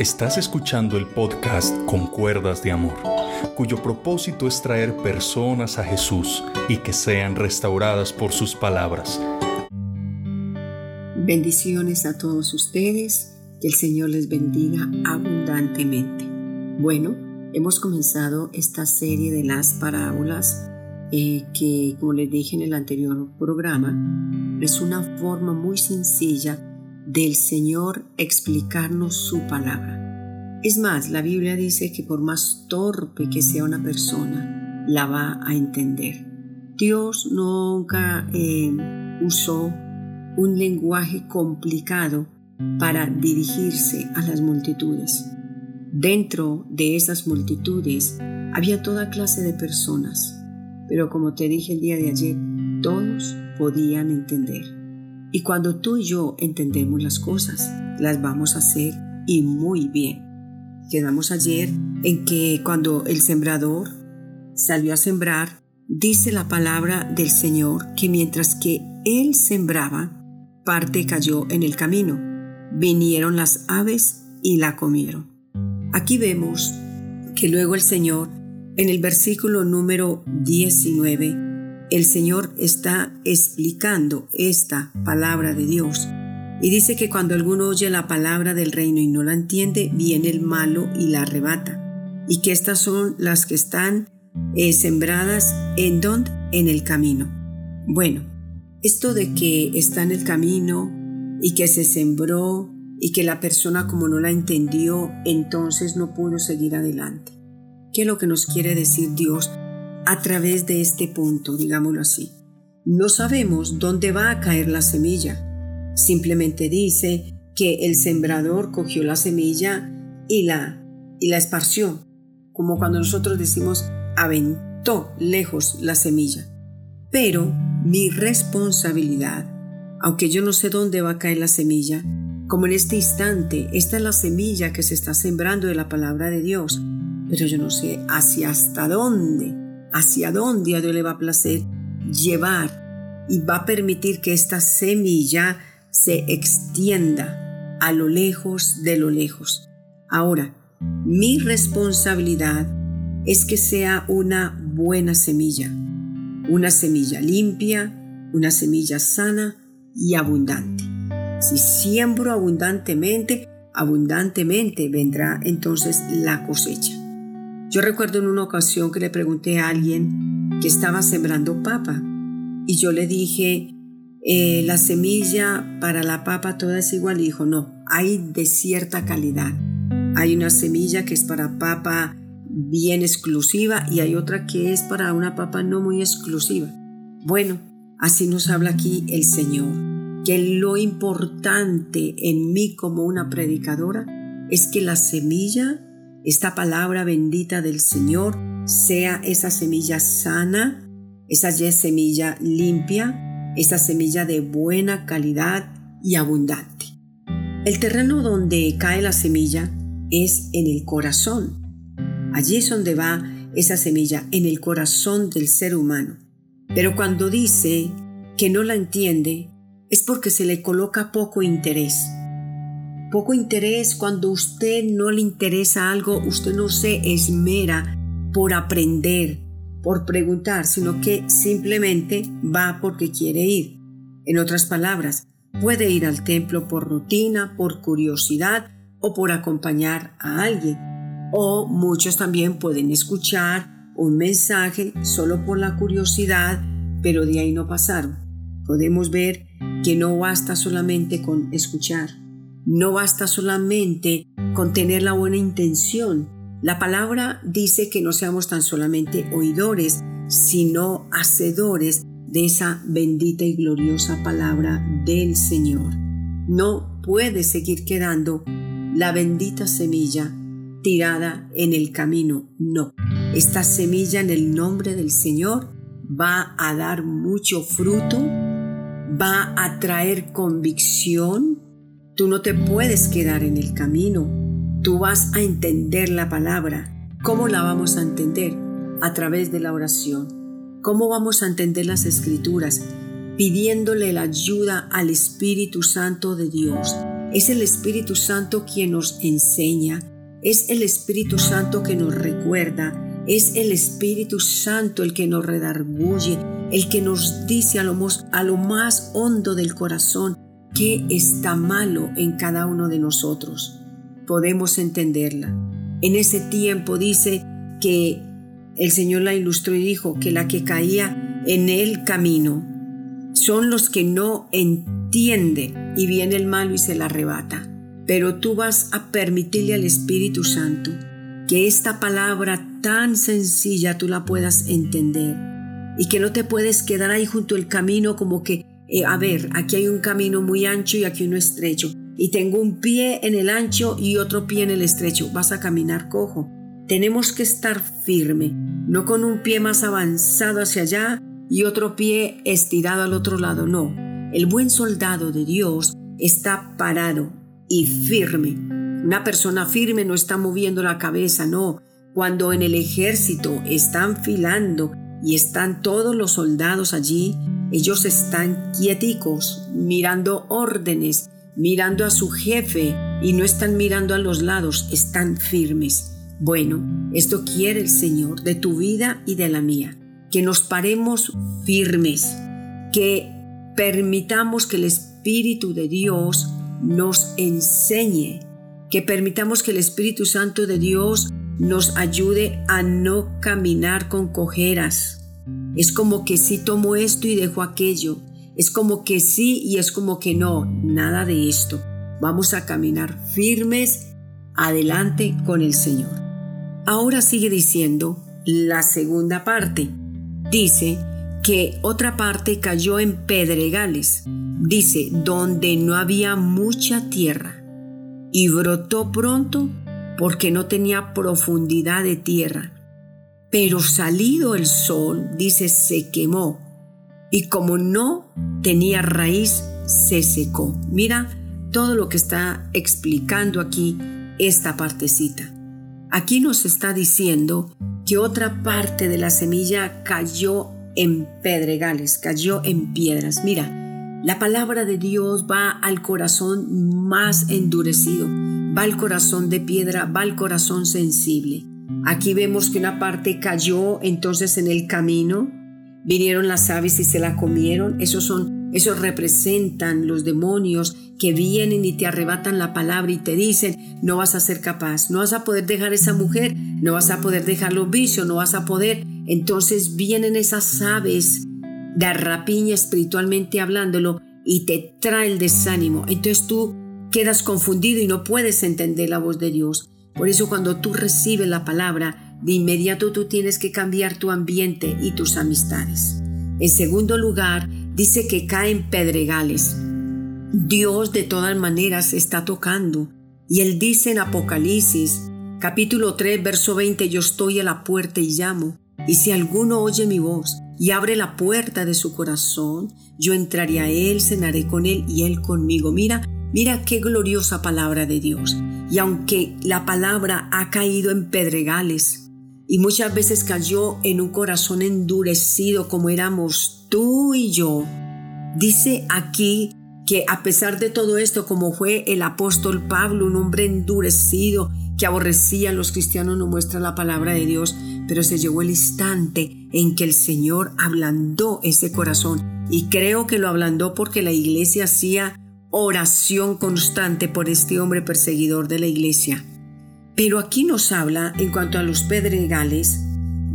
Estás escuchando el podcast Con Cuerdas de Amor, cuyo propósito es traer personas a Jesús y que sean restauradas por sus palabras. Bendiciones a todos ustedes, que el Señor les bendiga abundantemente. Bueno, hemos comenzado esta serie de las parábolas eh, que, como les dije en el anterior programa, es una forma muy sencilla del Señor explicarnos su palabra. Es más, la Biblia dice que por más torpe que sea una persona, la va a entender. Dios nunca eh, usó un lenguaje complicado para dirigirse a las multitudes. Dentro de esas multitudes había toda clase de personas, pero como te dije el día de ayer, todos podían entender. Y cuando tú y yo entendemos las cosas, las vamos a hacer y muy bien. Quedamos ayer en que cuando el sembrador salió a sembrar, dice la palabra del Señor que mientras que él sembraba, parte cayó en el camino. Vinieron las aves y la comieron. Aquí vemos que luego el Señor, en el versículo número 19, el Señor está explicando esta palabra de Dios. Y dice que cuando alguno oye la palabra del reino y no la entiende, viene el malo y la arrebata. Y que estas son las que están eh, sembradas en donde? En el camino. Bueno, esto de que está en el camino y que se sembró y que la persona como no la entendió, entonces no pudo seguir adelante. ¿Qué es lo que nos quiere decir Dios a través de este punto, digámoslo así. No sabemos dónde va a caer la semilla. Simplemente dice que el sembrador cogió la semilla y la, y la esparció, como cuando nosotros decimos aventó lejos la semilla. Pero mi responsabilidad, aunque yo no sé dónde va a caer la semilla, como en este instante, esta es la semilla que se está sembrando de la palabra de Dios, pero yo no sé hacia hasta dónde hacia dónde a Dios le va a placer llevar y va a permitir que esta semilla se extienda a lo lejos de lo lejos. Ahora, mi responsabilidad es que sea una buena semilla, una semilla limpia, una semilla sana y abundante. Si siembro abundantemente, abundantemente vendrá entonces la cosecha. Yo recuerdo en una ocasión que le pregunté a alguien que estaba sembrando papa y yo le dije, eh, la semilla para la papa toda es igual y dijo, no, hay de cierta calidad. Hay una semilla que es para papa bien exclusiva y hay otra que es para una papa no muy exclusiva. Bueno, así nos habla aquí el Señor, que lo importante en mí como una predicadora es que la semilla esta palabra bendita del Señor sea esa semilla sana, esa semilla limpia, esa semilla de buena calidad y abundante. El terreno donde cae la semilla es en el corazón. Allí es donde va esa semilla, en el corazón del ser humano. Pero cuando dice que no la entiende, es porque se le coloca poco interés poco interés, cuando usted no le interesa algo, usted no se esmera por aprender, por preguntar, sino que simplemente va porque quiere ir. En otras palabras, puede ir al templo por rutina, por curiosidad o por acompañar a alguien. O muchos también pueden escuchar un mensaje solo por la curiosidad, pero de ahí no pasaron. Podemos ver que no basta solamente con escuchar, no basta solamente con tener la buena intención. La palabra dice que no seamos tan solamente oidores, sino hacedores de esa bendita y gloriosa palabra del Señor. No puede seguir quedando la bendita semilla tirada en el camino. No, esta semilla en el nombre del Señor va a dar mucho fruto, va a traer convicción, Tú no te puedes quedar en el camino. Tú vas a entender la palabra. ¿Cómo la vamos a entender? A través de la oración. ¿Cómo vamos a entender las escrituras? Pidiéndole la ayuda al Espíritu Santo de Dios. Es el Espíritu Santo quien nos enseña, es el Espíritu Santo que nos recuerda, es el Espíritu Santo el que nos redarguye, el que nos dice a lo, más, a lo más hondo del corazón qué está malo en cada uno de nosotros. Podemos entenderla. En ese tiempo dice que el Señor la ilustró y dijo que la que caía en el camino son los que no entienden y viene el malo y se la arrebata. Pero tú vas a permitirle al Espíritu Santo que esta palabra tan sencilla tú la puedas entender y que no te puedes quedar ahí junto al camino como que, eh, a ver, aquí hay un camino muy ancho y aquí uno estrecho y tengo un pie en el ancho y otro pie en el estrecho. Vas a caminar cojo. Tenemos que estar firme, no con un pie más avanzado hacia allá y otro pie estirado al otro lado, no. El buen soldado de Dios está parado y firme. Una persona firme no está moviendo la cabeza, no. Cuando en el ejército están filando y están todos los soldados allí, ellos están quieticos, mirando órdenes, mirando a su jefe y no están mirando a los lados, están firmes. Bueno, esto quiere el Señor de tu vida y de la mía que nos paremos firmes, que permitamos que el Espíritu de Dios nos enseñe, que permitamos que el Espíritu Santo de Dios nos ayude a no caminar con cojeras. Es como que sí tomo esto y dejo aquello. Es como que sí y es como que no. Nada de esto. Vamos a caminar firmes adelante con el Señor. Ahora sigue diciendo la segunda parte dice que otra parte cayó en pedregales, dice, donde no había mucha tierra, y brotó pronto porque no tenía profundidad de tierra. Pero salido el sol, dice, se quemó, y como no tenía raíz, se secó. Mira todo lo que está explicando aquí esta partecita. Aquí nos está diciendo que otra parte de la semilla cayó en pedregales, cayó en piedras. Mira, la palabra de Dios va al corazón más endurecido, va al corazón de piedra, va al corazón sensible. Aquí vemos que una parte cayó entonces en el camino, vinieron las aves y se la comieron. Esos son, esos representan los demonios que vienen y te arrebatan la palabra y te dicen, no vas a ser capaz, no vas a poder dejar esa mujer, no vas a poder dejar los vicios, no vas a poder. Entonces vienen esas aves de rapiña espiritualmente hablándolo y te trae el desánimo. Entonces tú quedas confundido y no puedes entender la voz de Dios. Por eso cuando tú recibes la palabra, de inmediato tú tienes que cambiar tu ambiente y tus amistades. En segundo lugar, dice que caen pedregales. Dios de todas maneras está tocando. Y él dice en Apocalipsis, capítulo 3, verso 20, yo estoy a la puerta y llamo. Y si alguno oye mi voz y abre la puerta de su corazón, yo entraré a él, cenaré con él y él conmigo. Mira, mira qué gloriosa palabra de Dios. Y aunque la palabra ha caído en pedregales y muchas veces cayó en un corazón endurecido como éramos tú y yo, dice aquí que a pesar de todo esto, como fue el apóstol Pablo, un hombre endurecido que aborrecía a los cristianos, no muestra la palabra de Dios, pero se llegó el instante en que el Señor ablandó ese corazón. Y creo que lo ablandó porque la iglesia hacía oración constante por este hombre perseguidor de la iglesia. Pero aquí nos habla, en cuanto a los pedregales,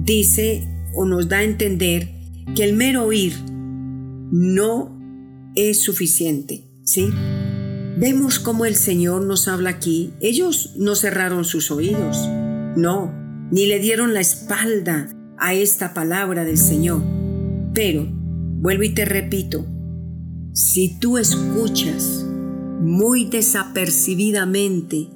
dice o nos da a entender que el mero oír no es suficiente, ¿sí? Vemos cómo el Señor nos habla aquí. Ellos no cerraron sus oídos, no, ni le dieron la espalda a esta palabra del Señor. Pero, vuelvo y te repito, si tú escuchas muy desapercibidamente,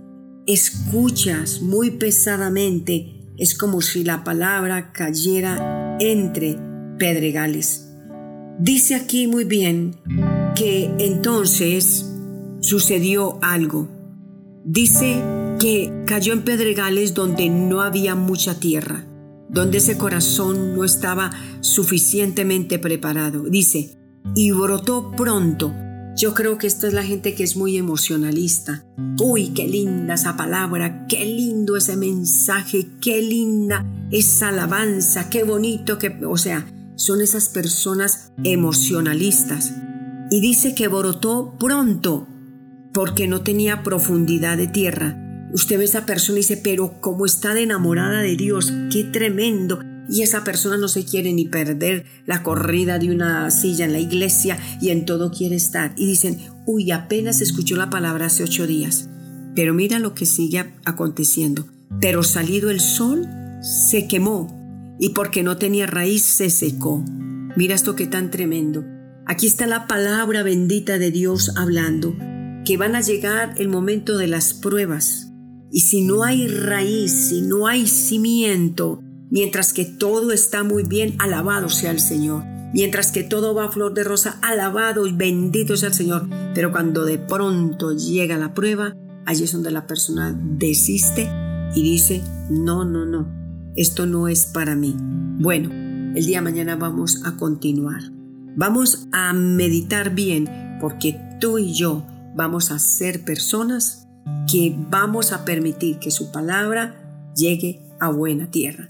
escuchas muy pesadamente, es como si la palabra cayera entre pedregales. Dice aquí muy bien que entonces sucedió algo. Dice que cayó en pedregales donde no había mucha tierra, donde ese corazón no estaba suficientemente preparado. Dice, y brotó pronto. Yo creo que esta es la gente que es muy emocionalista. Uy, qué linda esa palabra, qué lindo ese mensaje, qué linda esa alabanza, qué bonito que... O sea, son esas personas emocionalistas. Y dice que brotó pronto porque no tenía profundidad de tierra. Usted ve a esa persona y dice, pero cómo está de enamorada de Dios, qué tremendo. Y esa persona no se quiere ni perder la corrida de una silla en la iglesia y en todo quiere estar. Y dicen, uy, apenas escuchó la palabra hace ocho días. Pero mira lo que sigue aconteciendo. Pero salido el sol, se quemó y porque no tenía raíz se secó. Mira esto que tan tremendo. Aquí está la palabra bendita de Dios hablando, que van a llegar el momento de las pruebas. Y si no hay raíz, si no hay cimiento, mientras que todo está muy bien, alabado sea el Señor. Mientras que todo va a flor de rosa, alabado y bendito sea el Señor. Pero cuando de pronto llega la prueba, allí es donde la persona desiste y dice, no, no, no, esto no es para mí. Bueno, el día de mañana vamos a continuar. Vamos a meditar bien porque tú y yo vamos a ser personas que vamos a permitir que su palabra llegue a buena tierra.